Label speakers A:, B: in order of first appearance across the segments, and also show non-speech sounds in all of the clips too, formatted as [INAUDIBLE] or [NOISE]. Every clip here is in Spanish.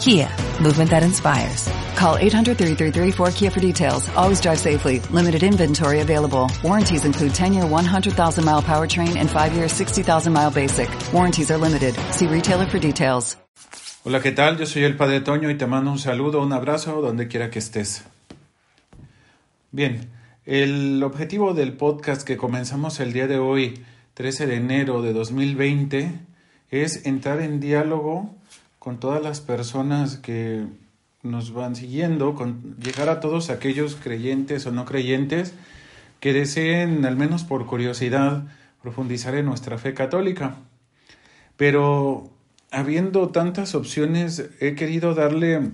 A: Kia, movement that inspires.
B: Call 800-3334-KIA for details. Always drive safely. Limited inventory available. Warranties include 10-year 100,000-mile powertrain and 5-year 60,000-mile basic. Warranties are limited. See retailer for details.
C: Hola, ¿qué tal? Yo soy el Padre Toño y te mando un saludo, un abrazo donde quiera que estés. Bien, el objetivo del podcast que comenzamos el día de hoy, 13 de enero de 2020, es entrar en diálogo con todas las personas que nos van siguiendo, con llegar a todos aquellos creyentes o no creyentes que deseen, al menos por curiosidad, profundizar en nuestra fe católica. Pero habiendo tantas opciones, he querido darle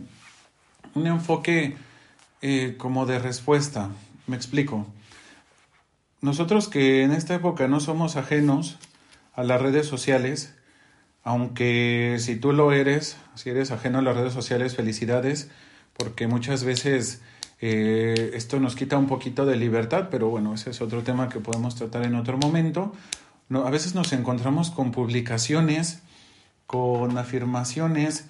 C: un enfoque eh, como de respuesta. Me explico. Nosotros que en esta época no somos ajenos a las redes sociales, aunque si tú lo eres, si eres ajeno a las redes sociales, felicidades, porque muchas veces eh, esto nos quita un poquito de libertad, pero bueno, ese es otro tema que podemos tratar en otro momento. A veces nos encontramos con publicaciones, con afirmaciones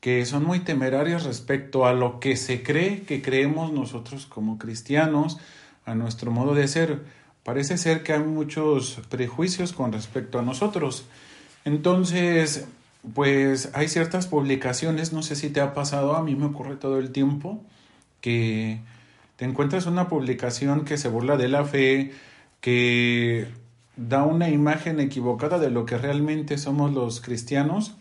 C: que son muy temerarias respecto a lo que se cree que creemos nosotros como cristianos, a nuestro modo de ser. Parece ser que hay muchos prejuicios con respecto a nosotros. Entonces, pues hay ciertas publicaciones, no sé si te ha pasado, a mí me ocurre todo el tiempo, que te encuentras una publicación que se burla de la fe, que da una imagen equivocada de lo que realmente somos los cristianos.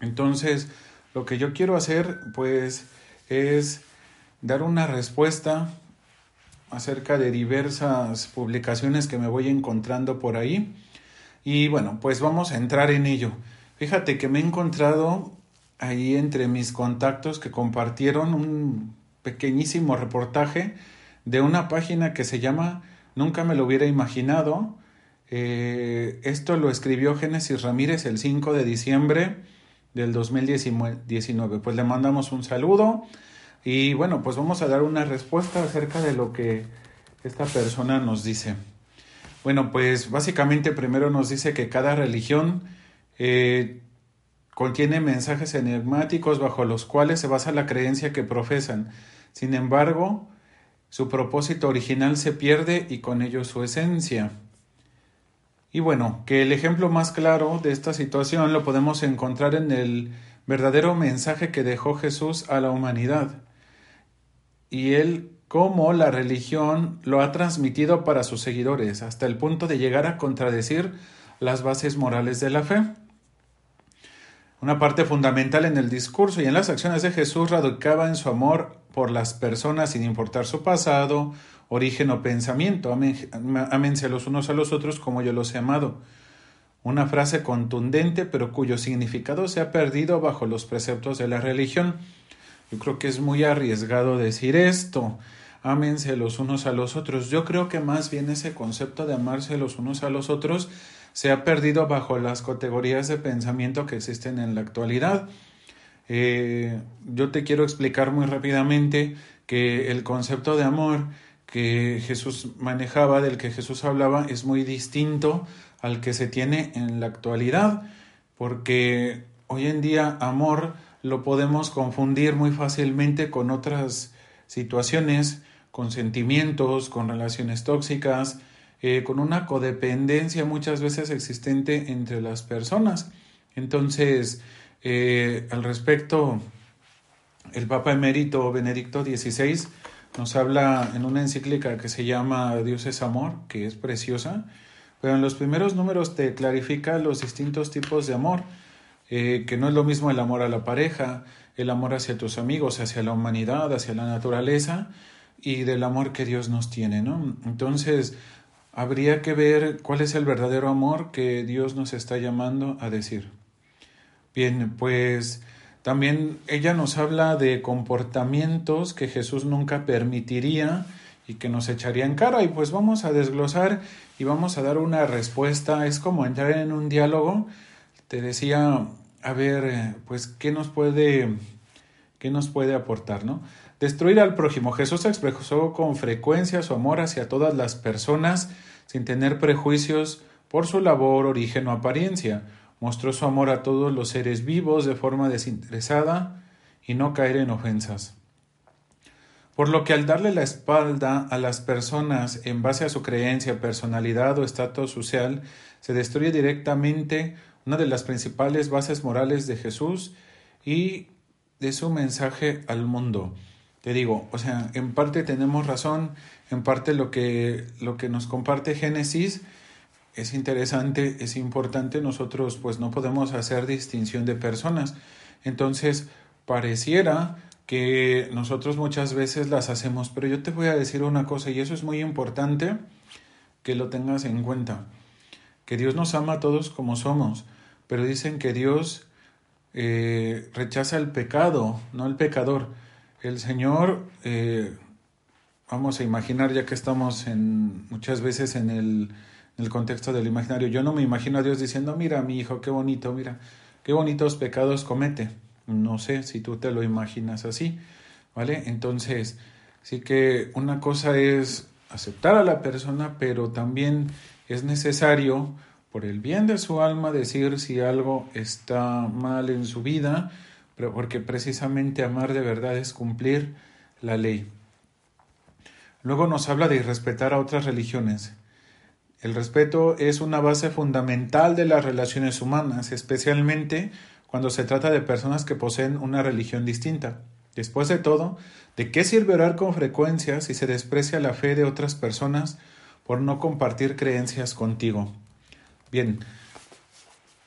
C: Entonces, lo que yo quiero hacer, pues, es dar una respuesta acerca de diversas publicaciones que me voy encontrando por ahí y bueno, pues vamos a entrar en ello. Fíjate que me he encontrado ahí entre mis contactos que compartieron un pequeñísimo reportaje de una página que se llama Nunca me lo hubiera imaginado. Eh, esto lo escribió Génesis Ramírez el 5 de diciembre del 2019. Pues le mandamos un saludo y bueno, pues vamos a dar una respuesta acerca de lo que esta persona nos dice. Bueno, pues básicamente primero nos dice que cada religión eh, contiene mensajes enigmáticos bajo los cuales se basa la creencia que profesan. Sin embargo, su propósito original se pierde y con ello su esencia. Y bueno, que el ejemplo más claro de esta situación lo podemos encontrar en el verdadero mensaje que dejó Jesús a la humanidad. Y él cómo la religión lo ha transmitido para sus seguidores, hasta el punto de llegar a contradecir las bases morales de la fe. Una parte fundamental en el discurso y en las acciones de Jesús radicaba en su amor por las personas sin importar su pasado, origen o pensamiento. Ámense los unos a los otros como yo los he amado. Una frase contundente pero cuyo significado se ha perdido bajo los preceptos de la religión. Yo creo que es muy arriesgado decir esto. Ámense los unos a los otros. Yo creo que más bien ese concepto de amarse los unos a los otros se ha perdido bajo las categorías de pensamiento que existen en la actualidad. Eh, yo te quiero explicar muy rápidamente que el concepto de amor que Jesús manejaba, del que Jesús hablaba, es muy distinto al que se tiene en la actualidad, porque hoy en día amor lo podemos confundir muy fácilmente con otras situaciones, con sentimientos, con relaciones tóxicas, eh, con una codependencia muchas veces existente entre las personas. Entonces, eh, al respecto, el Papa Emérito Benedicto XVI nos habla en una encíclica que se llama Dios es amor, que es preciosa, pero en los primeros números te clarifica los distintos tipos de amor eh, que no es lo mismo el amor a la pareja, el amor hacia tus amigos, hacia la humanidad, hacia la naturaleza y del amor que Dios nos tiene, ¿no? Entonces, habría que ver cuál es el verdadero amor que Dios nos está llamando a decir. Bien, pues también ella nos habla de comportamientos que Jesús nunca permitiría y que nos echaría en cara y pues vamos a desglosar y vamos a dar una respuesta. Es como entrar en un diálogo te decía a ver, eh, pues, ¿qué nos puede, qué nos puede aportar, no? Destruir al prójimo. Jesús expresó con frecuencia su amor hacia todas las personas sin tener prejuicios por su labor, origen o apariencia. Mostró su amor a todos los seres vivos de forma desinteresada y no caer en ofensas. Por lo que al darle la espalda a las personas en base a su creencia, personalidad o estatus social, se destruye directamente una de las principales bases morales de Jesús y de su mensaje al mundo. Te digo, o sea, en parte tenemos razón, en parte lo que, lo que nos comparte Génesis es interesante, es importante, nosotros pues no podemos hacer distinción de personas. Entonces, pareciera que nosotros muchas veces las hacemos, pero yo te voy a decir una cosa y eso es muy importante que lo tengas en cuenta, que Dios nos ama a todos como somos, pero dicen que Dios eh, rechaza el pecado, no el pecador. El Señor, eh, vamos a imaginar, ya que estamos en, muchas veces en el en el contexto del imaginario. Yo no me imagino a Dios diciendo, mira, mi hijo, qué bonito, mira, qué bonitos pecados comete. No sé si tú te lo imaginas así, ¿vale? Entonces, sí que una cosa es aceptar a la persona, pero también es necesario, por el bien de su alma, decir si algo está mal en su vida, porque precisamente amar de verdad es cumplir la ley. Luego nos habla de respetar a otras religiones. El respeto es una base fundamental de las relaciones humanas, especialmente cuando se trata de personas que poseen una religión distinta. Después de todo, ¿de qué sirve orar con frecuencia si se desprecia la fe de otras personas por no compartir creencias contigo? Bien,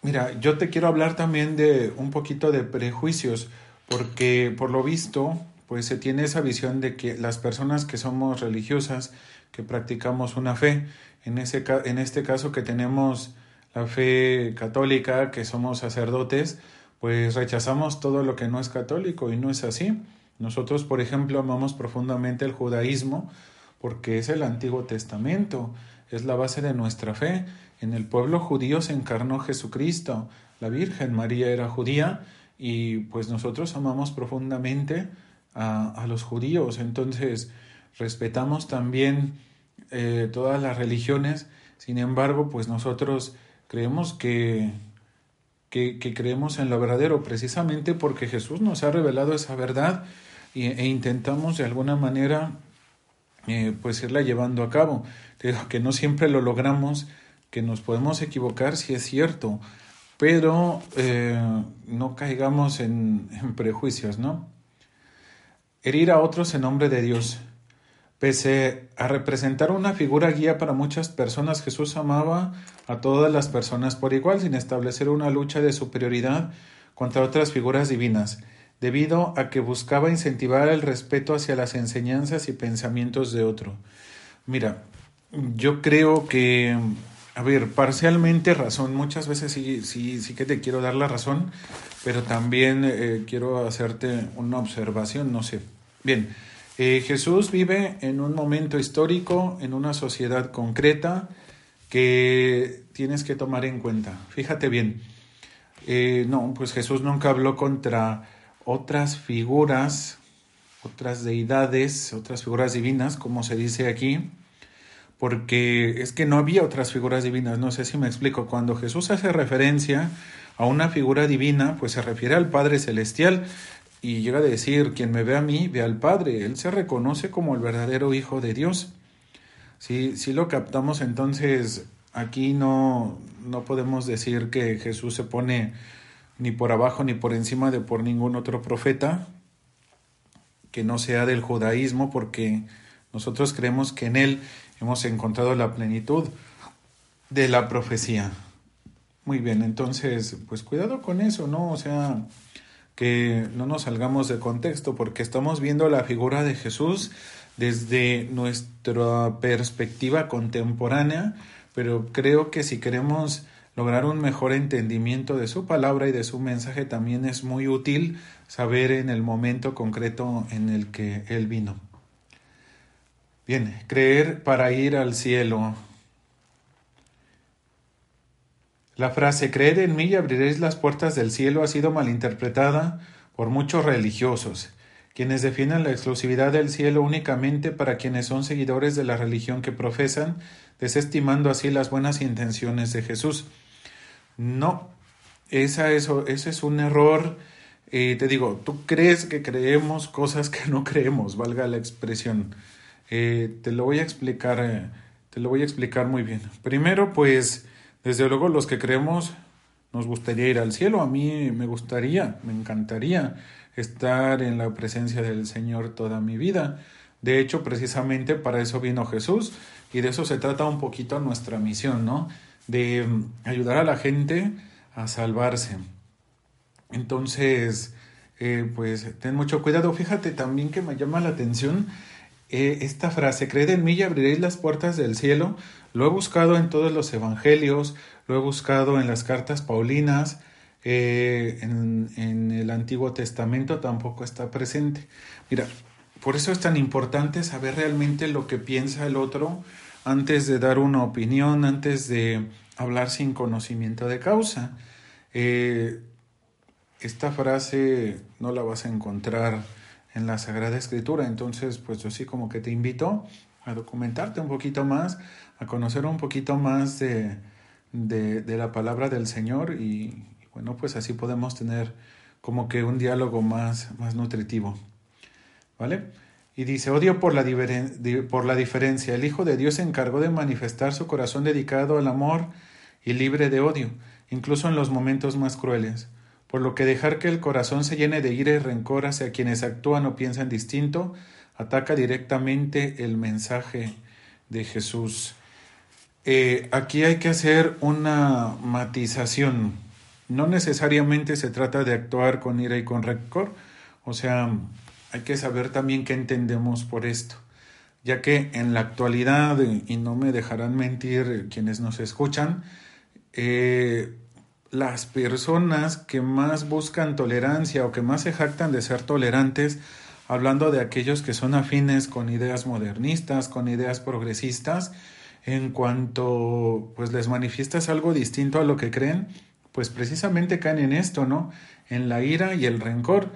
C: mira, yo te quiero hablar también de un poquito de prejuicios, porque por lo visto, pues se tiene esa visión de que las personas que somos religiosas, que practicamos una fe, en, ese, en este caso que tenemos la fe católica, que somos sacerdotes, pues rechazamos todo lo que no es católico y no es así. Nosotros, por ejemplo, amamos profundamente el judaísmo porque es el Antiguo Testamento, es la base de nuestra fe. En el pueblo judío se encarnó Jesucristo, la Virgen María era judía y pues nosotros amamos profundamente a, los judíos. Entonces, respetamos también eh, todas las religiones, sin embargo, pues nosotros creemos que, que, creemos en lo verdadero, precisamente porque Jesús nos ha revelado esa verdad e, intentamos de alguna manera eh, pues irla llevando a cabo. que no siempre lo logramos, que nos podemos equivocar, si es cierto, pero eh, no caigamos en, [LAUGHS] en prejuicios, ¿no? Herir a otros en nombre de Dios. Pese a representar una figura guía para muchas personas, Jesús amaba a todas las personas por igual, sin establecer una lucha de superioridad contra otras figuras divinas, debido a que buscaba incentivar el respeto hacia las enseñanzas y pensamientos de otro. Mira, yo creo que, a ver, parcialmente razón, muchas veces sí, sí, sí que te quiero dar la razón, pero también eh, quiero hacerte una observación, no sé. Bien, eh, Jesús vive en un momento histórico, en una sociedad concreta que tienes que tomar en cuenta. Fíjate bien, eh, no, pues Jesús nunca habló contra otras figuras, otras deidades, otras figuras divinas, como se dice aquí, porque es que no había otras figuras divinas, no sé si me explico, cuando Jesús hace referencia a una figura divina, pues se refiere al Padre Celestial, y llega a decir, quien me ve a mí, ve al Padre. Él se reconoce como el verdadero Hijo de Dios. Si, lo captamos, entonces aquí no, no podemos decir que Jesús se pone ni por abajo ni por encima de por ningún otro profeta que no sea del judaísmo, porque nosotros creemos que en él hemos encontrado la plenitud de la profecía. Muy bien, entonces, pues cuidado con eso, ¿no? O sea, que no nos salgamos de contexto porque estamos viendo la figura de Jesús desde nuestra perspectiva contemporánea, pero creo que si queremos lograr un mejor entendimiento de su palabra y de su mensaje también es muy útil saber en el momento concreto en el que Él vino. Bien, creer para ir al cielo. La frase creed en mí y abriréis las puertas del cielo ha sido malinterpretada por muchos religiosos, quienes defienden la exclusividad del cielo únicamente para quienes son seguidores de la religión que profesan, desestimando así las buenas intenciones de Jesús. No, esa eso, ese es un error. Eh, te digo, tú crees que creemos cosas que no creemos, valga la expresión. Eh, te lo voy a explicar, eh, te lo voy a explicar muy bien. Primero, pues, desde luego los que creemos nos gustaría ir al cielo. A mí me gustaría, me encantaría estar en la presencia del Señor toda mi vida. De hecho, precisamente para eso vino Jesús y de eso se trata un poquito nuestra misión, ¿no? De mm, ayudar a la gente a salvarse. Entonces, eh, pues ten mucho cuidado. Fíjate también que me llama la atención eh, esta frase, creed en mí y abriréis las puertas del cielo. Lo he buscado en todos los evangelios, lo he buscado en las cartas paulinas, eh, en, el Antiguo Testamento tampoco está presente. Mira, por eso es tan importante saber realmente lo que piensa el otro antes de dar una opinión, antes de hablar sin conocimiento de causa. Eh, esta frase no la vas a encontrar en la Sagrada Escritura, entonces pues yo sí como que te invito a documentarte un poquito más, a conocer un poquito más de, de, la palabra del Señor y, bueno pues así podemos tener como que un diálogo más, más nutritivo. ¿Vale? Y dice, odio por la, por la diferencia. El Hijo de Dios se encargó de manifestar su corazón dedicado al amor y libre de odio incluso en los momentos más crueles, por lo que dejar que el corazón se llene de ira y rencor hacia quienes actúan o piensan distinto, ataca directamente el mensaje de Jesús. Eh, aquí hay que hacer una matización. No necesariamente se trata de actuar con ira y con rencor, o sea, hay que saber también qué entendemos por esto, ya que en la actualidad, y no me dejarán mentir quienes nos escuchan, eh, las personas que más buscan tolerancia o que más se jactan de ser tolerantes, hablando de aquellos que son afines con ideas modernistas, con ideas progresistas, en cuanto pues les manifiestas algo distinto a lo que creen, pues precisamente caen en esto, ¿no? En la ira y el rencor.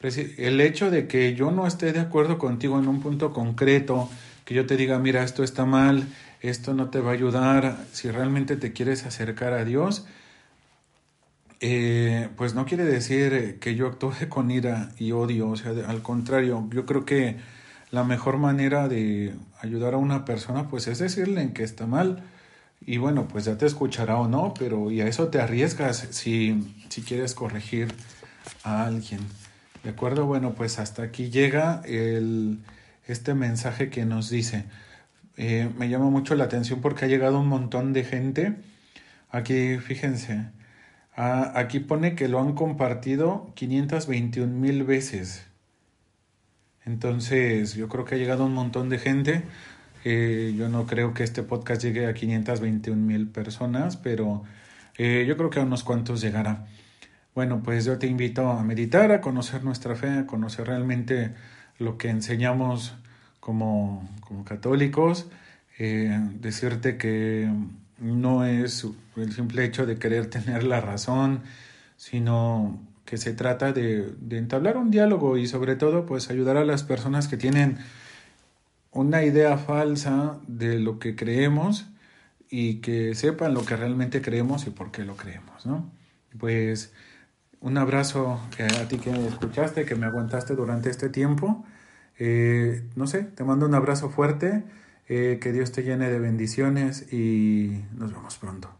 C: El hecho de que yo no esté de acuerdo contigo en un punto concreto, que yo te diga, mira, esto está mal, esto no te va a ayudar, si realmente te quieres acercar a Dios, eh, pues no quiere decir que yo actúe [LAUGHS] con ira y odio, o sea, al contrario, yo creo que la mejor manera de ayudar a una persona pues es decirle en que está mal y bueno, pues ya te escuchará o no, pero y a eso te arriesgas si, si quieres corregir a alguien. ¿De acuerdo? Bueno, pues hasta aquí llega el este mensaje que nos dice. Eh, me llama mucho la atención porque ha llegado un montón de gente. Aquí, fíjense, aquí pone que lo han compartido 521 mil veces. Entonces, yo creo que ha llegado un montón de gente. Eh, yo no creo que este podcast llegue a 521 mil personas, pero eh, yo creo que a unos cuantos llegará. Bueno, pues yo te invito a meditar, a conocer nuestra fe, a conocer realmente lo que enseñamos como, como católicos, eh, decirte que no es el simple hecho de querer tener la razón, sino que se trata de, entablar un diálogo y sobre todo pues ayudar a las personas que tienen una idea falsa de lo que creemos y que sepan lo que realmente creemos y por qué lo creemos, ¿no? Pues un abrazo a ti que me escuchaste, que me aguantaste durante este tiempo. Eh, no sé, te mando un abrazo fuerte, eh, que Dios te llene de bendiciones y nos vemos pronto.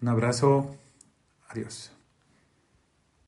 C: Un abrazo, adiós.